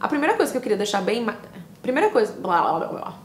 A primeira coisa que eu queria deixar bem. Primeira coisa. Blá, blá, blá, blá.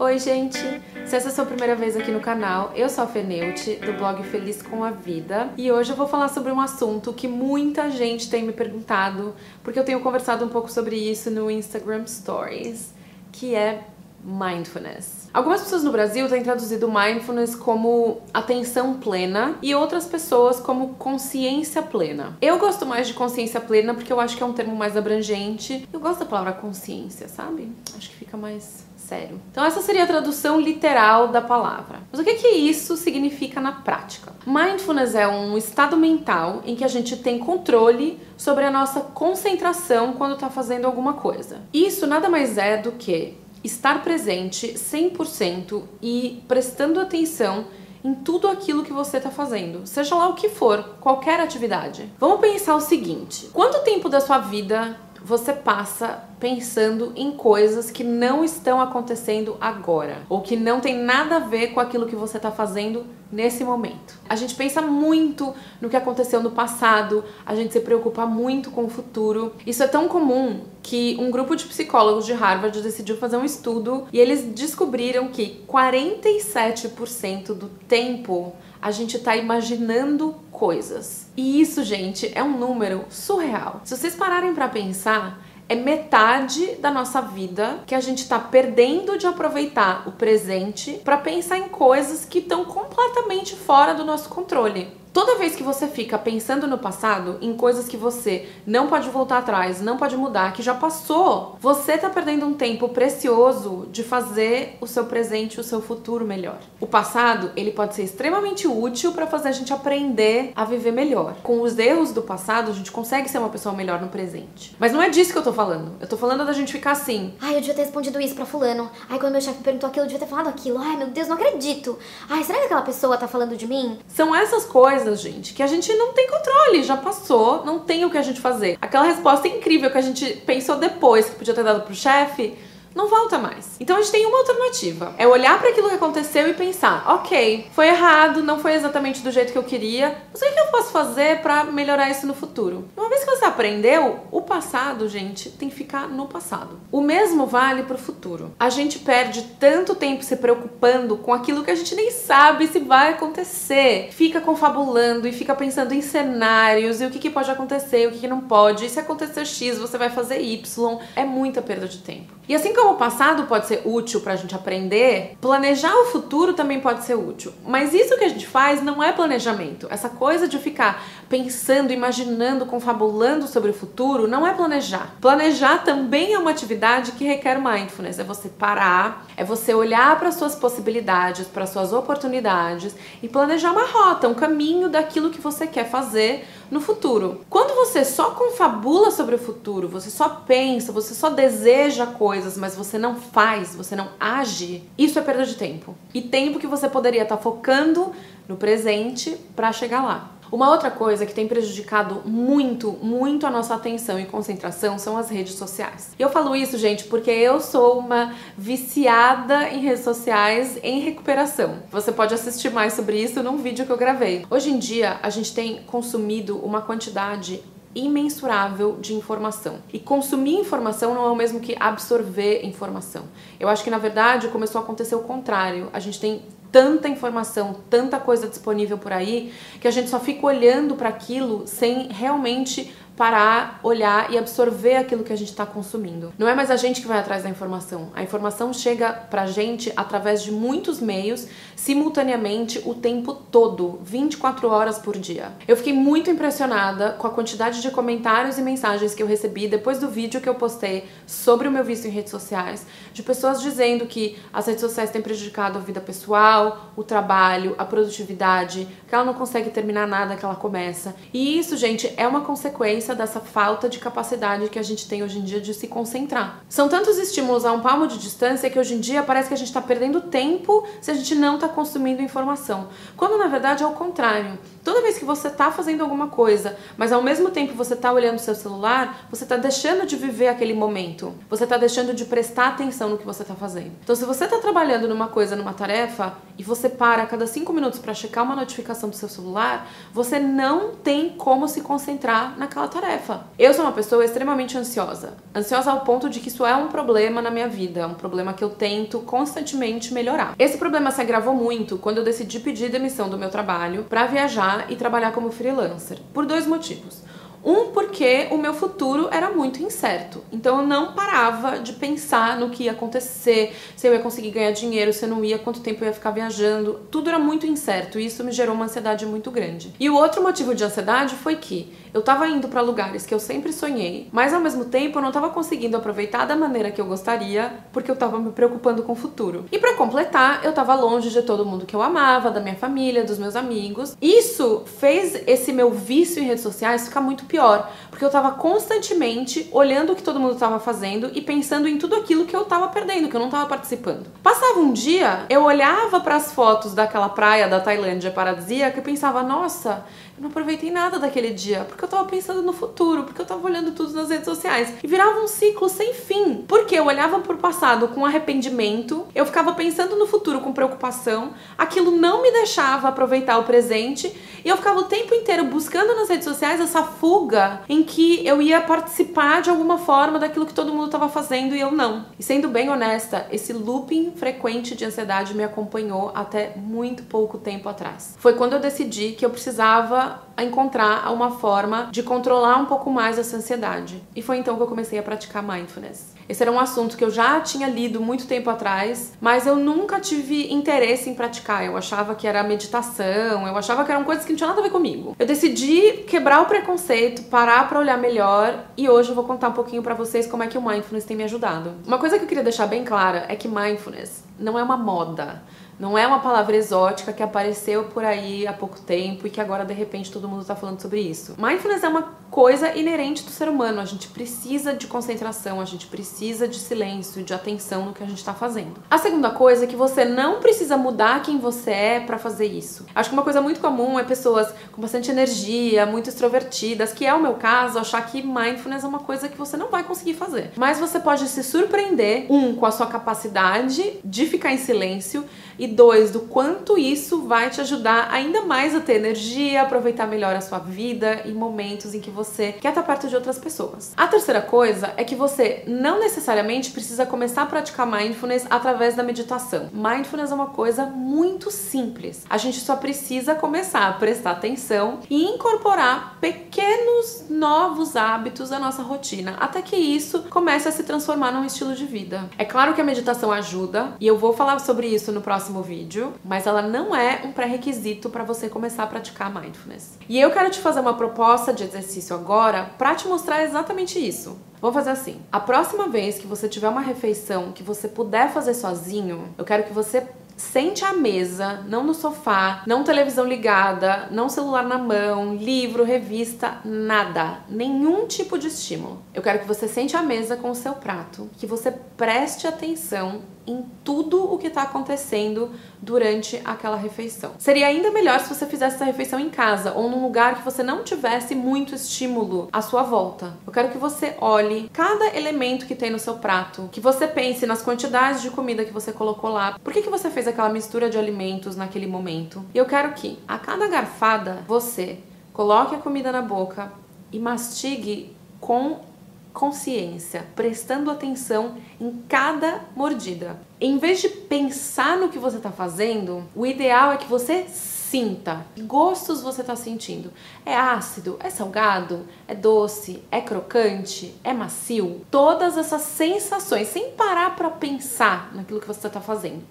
Oi, gente! Se essa é a sua primeira vez aqui no canal, eu sou a Feneute, do blog Feliz com a Vida, e hoje eu vou falar sobre um assunto que muita gente tem me perguntado, porque eu tenho conversado um pouco sobre isso no Instagram Stories, que é mindfulness. Algumas pessoas no Brasil têm traduzido mindfulness como atenção plena e outras pessoas como consciência plena. Eu gosto mais de consciência plena porque eu acho que é um termo mais abrangente. Eu gosto da palavra consciência, sabe? Acho que fica mais sério. Então essa seria a tradução literal da palavra. Mas o que que isso significa na prática? Mindfulness é um estado mental em que a gente tem controle sobre a nossa concentração quando está fazendo alguma coisa. Isso nada mais é do que estar presente 100% e prestando atenção em tudo aquilo que você está fazendo, seja lá o que for, qualquer atividade. Vamos pensar o seguinte: quanto tempo da sua vida você passa pensando em coisas que não estão acontecendo agora ou que não tem nada a ver com aquilo que você está fazendo nesse momento. A gente pensa muito no que aconteceu no passado, a gente se preocupa muito com o futuro. Isso é tão comum que um grupo de psicólogos de Harvard decidiu fazer um estudo e eles descobriram que 47% do tempo a gente está imaginando coisas. E isso, gente, é um número surreal. Se vocês pararem para pensar, é metade da nossa vida que a gente está perdendo de aproveitar o presente para pensar em coisas que estão completamente fora do nosso controle. Toda vez que você fica pensando no passado, em coisas que você não pode voltar atrás, não pode mudar, que já passou, você tá perdendo um tempo precioso de fazer o seu presente, o seu futuro melhor. O passado, ele pode ser extremamente útil para fazer a gente aprender a viver melhor. Com os erros do passado, a gente consegue ser uma pessoa melhor no presente. Mas não é disso que eu tô falando. Eu tô falando da gente ficar assim. Ai, eu devia ter respondido isso pra fulano. Ai, quando meu chefe perguntou aquilo, eu devia ter falado aquilo. Ai, meu Deus, não acredito. Ai, será que aquela pessoa tá falando de mim? São essas coisas coisas, gente, que a gente não tem controle, já passou, não tem o que a gente fazer. Aquela resposta incrível que a gente pensou depois que podia ter dado pro chefe, não volta mais. Então a gente tem uma alternativa. É olhar para aquilo que aconteceu e pensar, ok, foi errado, não foi exatamente do jeito que eu queria, mas o que eu posso fazer para melhorar isso no futuro? Uma vez que você aprendeu, o passado, gente, tem que ficar no passado. O mesmo vale para o futuro. A gente perde tanto tempo se preocupando com aquilo que a gente nem sabe se vai acontecer. Fica confabulando e fica pensando em cenários e o que, que pode acontecer, o que, que não pode. E se acontecer X, você vai fazer Y. É muita perda de tempo. E assim como o passado pode ser útil para a gente aprender, planejar o futuro também pode ser útil. Mas isso que a gente faz não é planejamento. Essa coisa de ficar pensando, imaginando, confabulando sobre o futuro não é planejar. Planejar também é uma atividade que requer mindfulness. É você parar, é você olhar para suas possibilidades, para suas oportunidades e planejar uma rota, um caminho daquilo que você quer fazer no futuro. Quando você só confabula sobre o futuro, você só pensa, você só deseja coisas, mas você não faz, você não age, isso é perda de tempo. E tempo que você poderia estar tá focando no presente para chegar lá. Uma outra coisa que tem prejudicado muito, muito a nossa atenção e concentração são as redes sociais. E eu falo isso, gente, porque eu sou uma viciada em redes sociais em recuperação. Você pode assistir mais sobre isso num vídeo que eu gravei. Hoje em dia, a gente tem consumido uma quantidade imensurável de informação. E consumir informação não é o mesmo que absorver informação. Eu acho que na verdade começou a acontecer o contrário. A gente tem tanta informação, tanta coisa disponível por aí, que a gente só fica olhando para aquilo sem realmente parar, olhar e absorver aquilo que a gente está consumindo. Não é mais a gente que vai atrás da informação. A informação chega pra gente através de muitos meios, simultaneamente, o tempo todo, 24 horas por dia. Eu fiquei muito impressionada com a quantidade de comentários e mensagens que eu recebi depois do vídeo que eu postei sobre o meu vício em redes sociais, de pessoas dizendo que as redes sociais têm prejudicado a vida pessoal, o trabalho, a produtividade, que ela não consegue terminar nada que ela começa. E isso, gente, é uma consequência consequência dessa falta de capacidade que a gente tem hoje em dia de se concentrar. São tantos estímulos a um palmo de distância que hoje em dia parece que a gente está perdendo tempo se a gente não está consumindo informação. Quando na verdade é o contrário. Toda vez que você tá fazendo alguma coisa, mas ao mesmo tempo você tá olhando o seu celular, você tá deixando de viver aquele momento. Você tá deixando de prestar atenção no que você tá fazendo. Então, se você tá trabalhando numa coisa, numa tarefa, e você para a cada cinco minutos para checar uma notificação do seu celular, você não tem como se concentrar naquela tarefa. Eu sou uma pessoa extremamente ansiosa. Ansiosa ao ponto de que isso é um problema na minha vida, um problema que eu tento constantemente melhorar. Esse problema se agravou muito quando eu decidi pedir demissão do meu trabalho para viajar e trabalhar como freelancer, por dois motivos. Um, porque o meu futuro era muito incerto. Então eu não parava de pensar no que ia acontecer, se eu ia conseguir ganhar dinheiro, se eu não ia, quanto tempo eu ia ficar viajando. Tudo era muito incerto e isso me gerou uma ansiedade muito grande. E o outro motivo de ansiedade foi que eu tava indo para lugares que eu sempre sonhei, mas ao mesmo tempo eu não tava conseguindo aproveitar da maneira que eu gostaria, porque eu tava me preocupando com o futuro. E para completar, eu tava longe de todo mundo que eu amava, da minha família, dos meus amigos. Isso fez esse meu vício em redes sociais ficar muito pior, porque eu tava constantemente olhando o que todo mundo tava fazendo e pensando em tudo aquilo que eu tava perdendo, que eu não tava participando. Passava um dia, eu olhava para as fotos daquela praia da Tailândia paradisíaca e pensava: "Nossa, eu não aproveitei nada daquele dia, porque eu tava pensando no futuro, porque eu tava olhando tudo nas redes sociais. E virava um ciclo sem fim. Porque eu olhava pro passado com arrependimento, eu ficava pensando no futuro com preocupação, aquilo não me deixava aproveitar o presente, e eu ficava o tempo inteiro buscando nas redes sociais essa fuga em que eu ia participar de alguma forma daquilo que todo mundo tava fazendo e eu não. E sendo bem honesta, esse looping frequente de ansiedade me acompanhou até muito pouco tempo atrás. Foi quando eu decidi que eu precisava a encontrar uma forma de controlar um pouco mais essa ansiedade. E foi então que eu comecei a praticar mindfulness. Esse era um assunto que eu já tinha lido muito tempo atrás, mas eu nunca tive interesse em praticar. Eu achava que era meditação, eu achava que eram coisas que não tinham nada a ver comigo. Eu decidi quebrar o preconceito, parar para olhar melhor e hoje eu vou contar um pouquinho para vocês como é que o mindfulness tem me ajudado. Uma coisa que eu queria deixar bem clara é que mindfulness não é uma moda. Não é uma palavra exótica que apareceu por aí há pouco tempo e que agora de repente todo mundo está falando sobre isso. Mindfulness é uma coisa inerente do ser humano. A gente precisa de concentração, a gente precisa de silêncio, de atenção no que a gente está fazendo. A segunda coisa é que você não precisa mudar quem você é para fazer isso. Acho que uma coisa muito comum é pessoas com bastante energia, muito extrovertidas, que é o meu caso, achar que mindfulness é uma coisa que você não vai conseguir fazer. Mas você pode se surpreender, um, com a sua capacidade de ficar em silêncio e dois, do quanto isso vai te ajudar ainda mais a ter energia, aproveitar melhor a sua vida e momentos em que você quer estar perto de outras pessoas. A terceira coisa é que você não necessariamente precisa começar a praticar mindfulness através da meditação. Mindfulness é uma coisa muito simples. A gente só precisa começar a prestar atenção e incorporar pequenos novos hábitos à nossa rotina, até que isso comece a se transformar num estilo de vida. É claro que a meditação ajuda e eu vou falar sobre isso no próximo vídeo, mas ela não é um pré-requisito para você começar a praticar mindfulness. E eu quero te fazer uma proposta de exercício agora para te mostrar exatamente isso. Vou fazer assim. A próxima vez que você tiver uma refeição que você puder fazer sozinho, eu quero que você sente à mesa, não no sofá, não televisão ligada, não celular na mão, livro, revista, nada, nenhum tipo de estímulo. Eu quero que você sente à mesa com o seu prato, que você preste atenção em tudo o que está acontecendo durante aquela refeição. Seria ainda melhor se você fizesse essa refeição em casa ou num lugar que você não tivesse muito estímulo à sua volta. Eu quero que você olhe cada elemento que tem no seu prato, que você pense nas quantidades de comida que você colocou lá. Por que, que você fez aquela mistura de alimentos naquele momento? E eu quero que a cada garfada você coloque a comida na boca e mastigue com consciência, prestando atenção em cada mordida. Em vez de pensar no que você está fazendo, o ideal é que você sinta que gostos você está sentindo. É ácido? É salgado? É doce? É crocante? É macio? Todas essas sensações, sem parar para pensar naquilo que você está fazendo.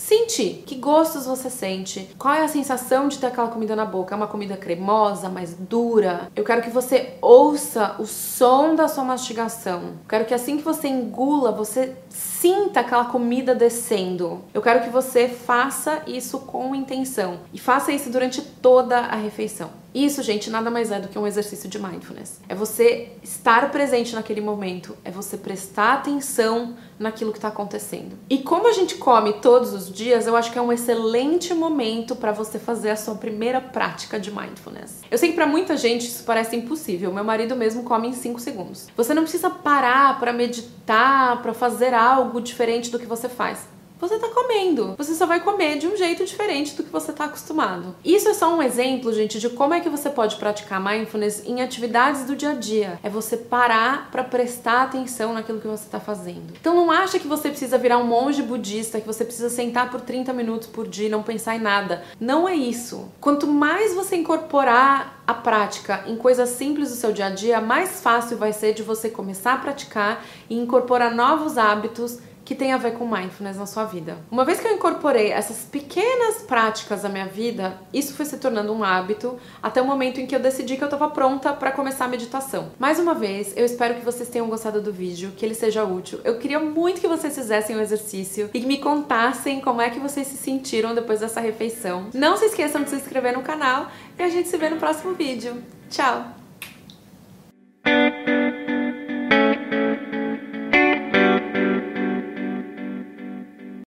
Sentir que gostos você sente, qual é a sensação de ter aquela comida na boca? É uma comida cremosa, mais dura? Eu quero que você ouça o som da sua mastigação. Eu quero que assim que você engula, você sinta aquela comida descendo. Eu quero que você faça isso com intenção e faça isso durante toda a refeição. Isso, gente, nada mais é do que um exercício de mindfulness. É você estar presente naquele momento, é você prestar atenção naquilo que está acontecendo. E como a gente come todos os dias, eu acho que é um excelente momento para você fazer a sua primeira prática de mindfulness. Eu sei que para muita gente isso parece impossível. Meu marido mesmo come em 5 segundos. Você não precisa parar para meditar, para fazer algo diferente do que você faz você tá comendo. Você só vai comer de um jeito diferente do que você tá acostumado. Isso é só um exemplo, gente, de como é que você pode praticar mindfulness em atividades do dia a dia. É você parar para prestar atenção naquilo que você tá fazendo. Então não acha que você precisa virar um monge budista, que você precisa sentar por 30 minutos por dia e não pensar em nada. Não é isso. Quanto mais você incorporar a prática em coisas simples do seu dia a dia, mais fácil vai ser de você começar a praticar e incorporar novos hábitos que tem a ver com mindfulness na sua vida. Uma vez que eu incorporei essas pequenas práticas à minha vida, isso foi se tornando um hábito até o momento em que eu decidi que eu estava pronta para começar a meditação. Mais uma vez, eu espero que vocês tenham gostado do vídeo, que ele seja útil. Eu queria muito que vocês fizessem o exercício e me contassem como é que vocês se sentiram depois dessa refeição. Não se esqueçam de se inscrever no canal e a gente se vê no próximo vídeo. Tchau!